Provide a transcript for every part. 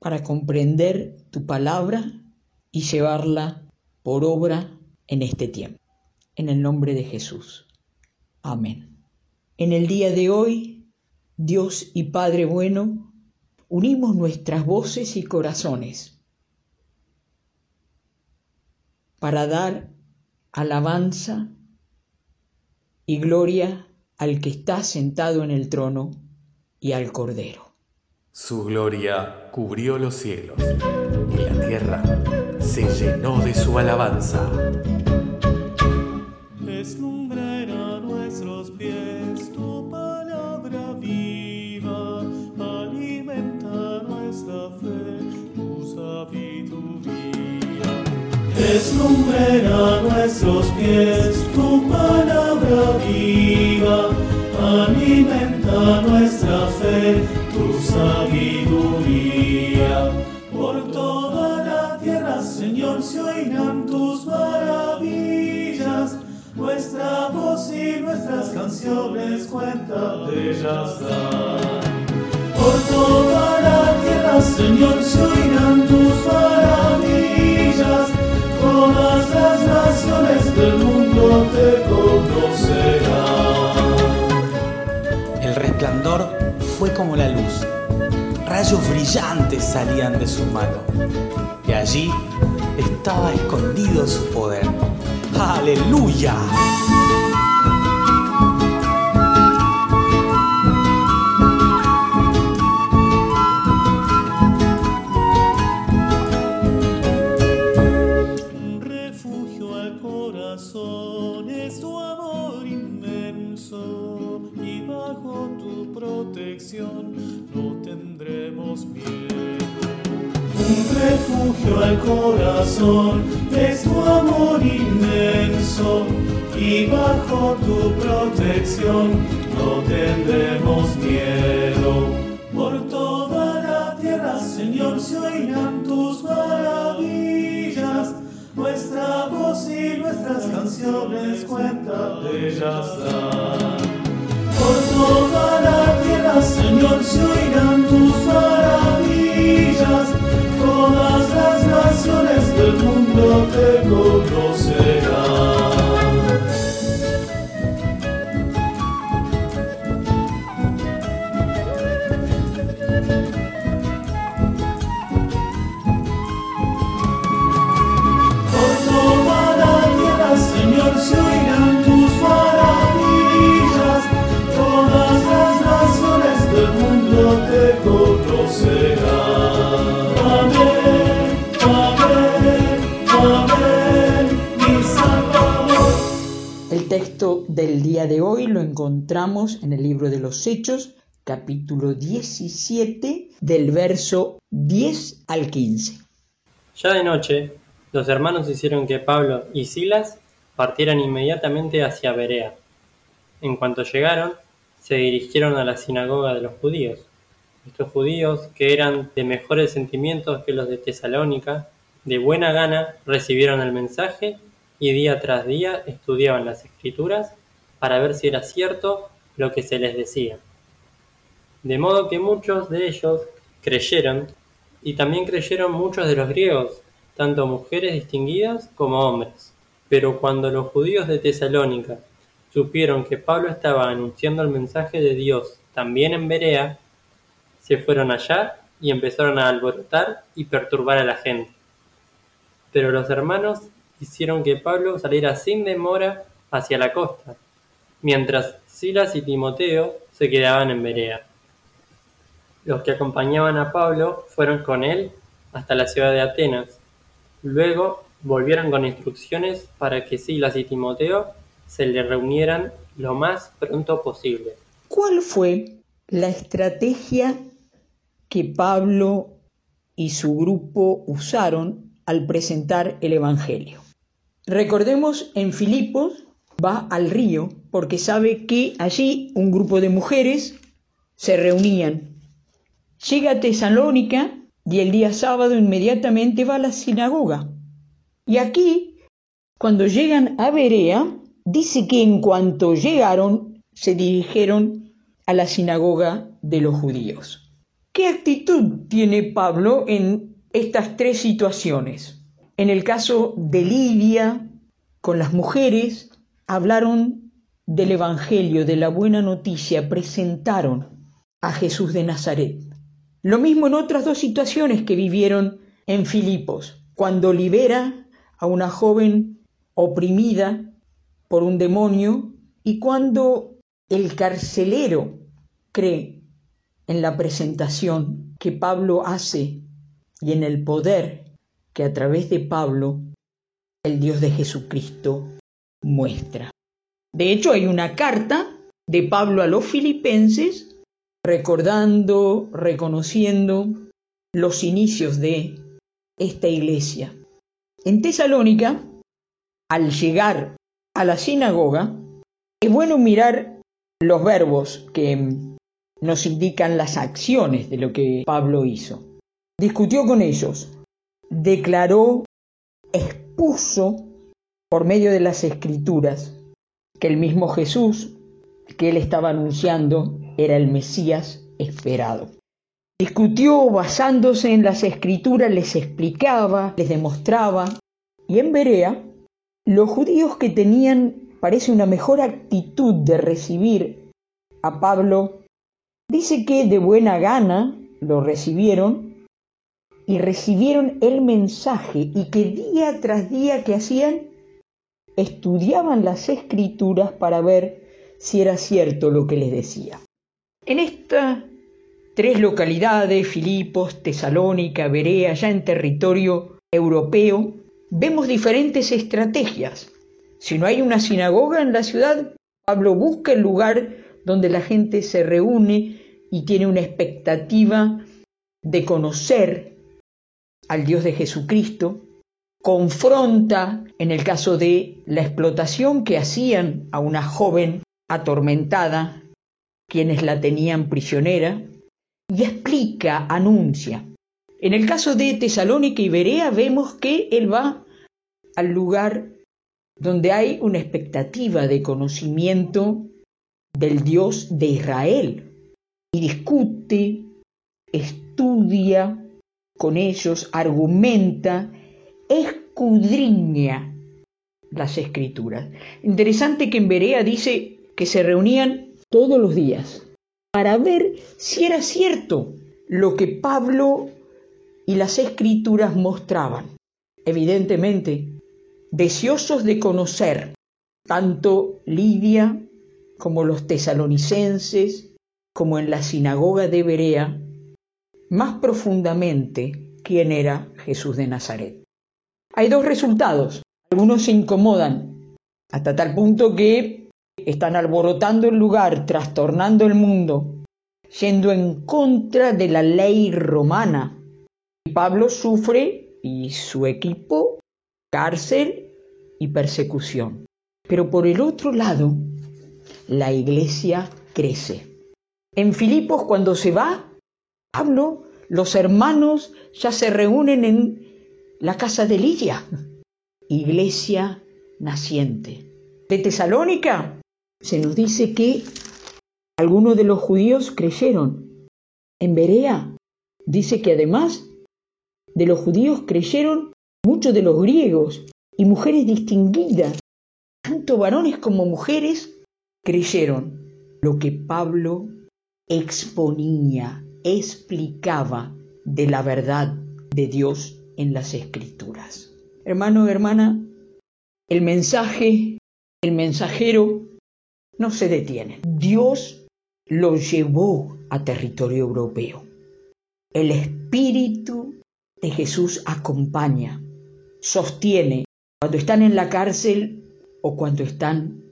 para comprender tu palabra y llevarla por obra en este tiempo. En el nombre de Jesús. Amén. En el día de hoy, Dios y Padre bueno, unimos nuestras voces y corazones para dar alabanza y gloria al que está sentado en el trono y al Cordero. Su gloria cubrió los cielos y la tierra se llenó de su alabanza. Deslumbra nuestros pies tu palabra viva, alimenta nuestra fe, tu sabiduría. Deslumbra nuestros pies tu palabra viva, alimenta nuestra fe Por toda la tierra, Señor, se oirán tus maravillas. Todas las naciones del mundo te conocerán. El resplandor fue como la luz. Rayos brillantes salían de su mano. Y allí estaba escondido su poder. ¡Aleluya! No tendremos miedo. Un refugio al corazón es tu amor inmenso y bajo tu protección no tendremos miedo. Por toda la tierra, Señor, se oirán tus maravillas. Nuestra voz y nuestras canciones cuenta de ellas toda la tierra, Señor, se oirán tus maravillas. Todas las naciones del mundo te conocerán. El texto del día de hoy lo encontramos en el libro de los Hechos, capítulo 17, del verso 10 al 15. Ya de noche, los hermanos hicieron que Pablo y Silas partieran inmediatamente hacia Berea. En cuanto llegaron, se dirigieron a la sinagoga de los judíos. Estos judíos, que eran de mejores sentimientos que los de Tesalónica, de buena gana recibieron el mensaje y día tras día estudiaban las escrituras para ver si era cierto lo que se les decía. De modo que muchos de ellos creyeron, y también creyeron muchos de los griegos, tanto mujeres distinguidas como hombres. Pero cuando los judíos de Tesalónica supieron que Pablo estaba anunciando el mensaje de Dios también en Berea, se fueron allá y empezaron a alborotar y perturbar a la gente. Pero los hermanos hicieron que Pablo saliera sin demora hacia la costa, mientras Silas y Timoteo se quedaban en Berea. Los que acompañaban a Pablo fueron con él hasta la ciudad de Atenas. Luego volvieron con instrucciones para que Silas y Timoteo se le reunieran lo más pronto posible. ¿Cuál fue la estrategia que Pablo y su grupo usaron al presentar el Evangelio. Recordemos, en Filipos va al río porque sabe que allí un grupo de mujeres se reunían. Llega a Tesalónica y el día sábado inmediatamente va a la sinagoga. Y aquí, cuando llegan a Berea, dice que en cuanto llegaron, se dirigieron a la sinagoga de los judíos. ¿Qué actitud tiene Pablo en estas tres situaciones? En el caso de Lidia, con las mujeres, hablaron del Evangelio, de la buena noticia, presentaron a Jesús de Nazaret. Lo mismo en otras dos situaciones que vivieron en Filipos, cuando libera a una joven oprimida por un demonio y cuando el carcelero cree en la presentación que Pablo hace y en el poder que a través de Pablo el Dios de Jesucristo muestra. De hecho, hay una carta de Pablo a los filipenses recordando, reconociendo los inicios de esta iglesia. En Tesalónica, al llegar a la sinagoga, es bueno mirar los verbos que nos indican las acciones de lo que Pablo hizo. Discutió con ellos, declaró, expuso por medio de las escrituras que el mismo Jesús que él estaba anunciando era el Mesías esperado. Discutió basándose en las escrituras, les explicaba, les demostraba, y en Berea, los judíos que tenían, parece, una mejor actitud de recibir a Pablo, dice que de buena gana lo recibieron y recibieron el mensaje y que día tras día que hacían estudiaban las escrituras para ver si era cierto lo que les decía. En estas tres localidades, Filipos, Tesalónica, Berea, ya en territorio europeo, vemos diferentes estrategias. Si no hay una sinagoga en la ciudad, Pablo busca el lugar donde la gente se reúne y tiene una expectativa de conocer al Dios de Jesucristo, confronta, en el caso de la explotación que hacían a una joven atormentada, quienes la tenían prisionera, y explica, anuncia. En el caso de Tesalónica y Berea vemos que él va al lugar donde hay una expectativa de conocimiento del Dios de Israel y discute, estudia con ellos, argumenta escudriña las escrituras. Interesante que en Berea dice que se reunían todos los días para ver si era cierto lo que Pablo y las escrituras mostraban. Evidentemente, deseosos de conocer tanto Lidia como los tesalonicenses, como en la sinagoga de Berea, más profundamente quién era Jesús de Nazaret. Hay dos resultados. Algunos se incomodan hasta tal punto que están alborotando el lugar, trastornando el mundo, yendo en contra de la ley romana. Y Pablo sufre y su equipo cárcel y persecución. Pero por el otro lado, la iglesia crece. En Filipos cuando se va, Pablo, los hermanos ya se reúnen en la casa de Lidia, iglesia naciente. De Tesalónica se nos dice que algunos de los judíos creyeron. En Berea dice que además de los judíos creyeron muchos de los griegos y mujeres distinguidas, tanto varones como mujeres, creyeron lo que Pablo exponía, explicaba de la verdad de Dios en las escrituras. Hermano, hermana, el mensaje, el mensajero no se detiene. Dios lo llevó a territorio europeo. El Espíritu de Jesús acompaña, sostiene cuando están en la cárcel o cuando están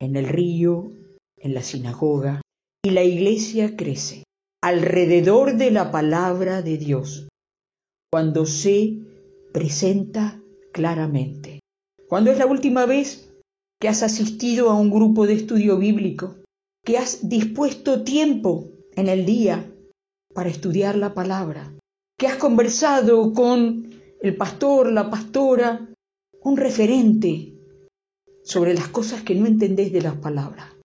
en el río, en la sinagoga, y la iglesia crece alrededor de la palabra de Dios cuando se presenta claramente. Cuando es la última vez que has asistido a un grupo de estudio bíblico, que has dispuesto tiempo en el día para estudiar la palabra, que has conversado con el pastor, la pastora, un referente sobre las cosas que no entendés de las palabras,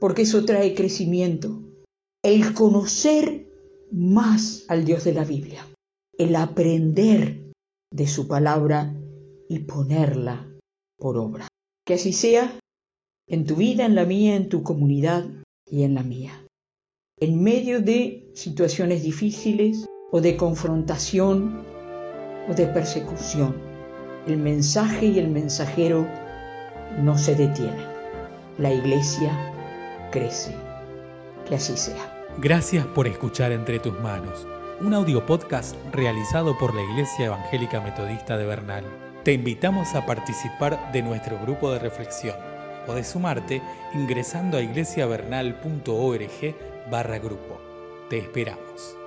porque eso trae crecimiento. El conocer más al Dios de la Biblia, el aprender de su palabra y ponerla por obra. Que así sea en tu vida, en la mía, en tu comunidad y en la mía. En medio de situaciones difíciles o de confrontación o de persecución, el mensaje y el mensajero no se detienen. La iglesia crece. Que así sea. Gracias por escuchar Entre tus manos, un audio podcast realizado por la Iglesia Evangélica Metodista de Bernal. Te invitamos a participar de nuestro grupo de reflexión. Podés sumarte ingresando a iglesiavernal.org barra grupo. Te esperamos.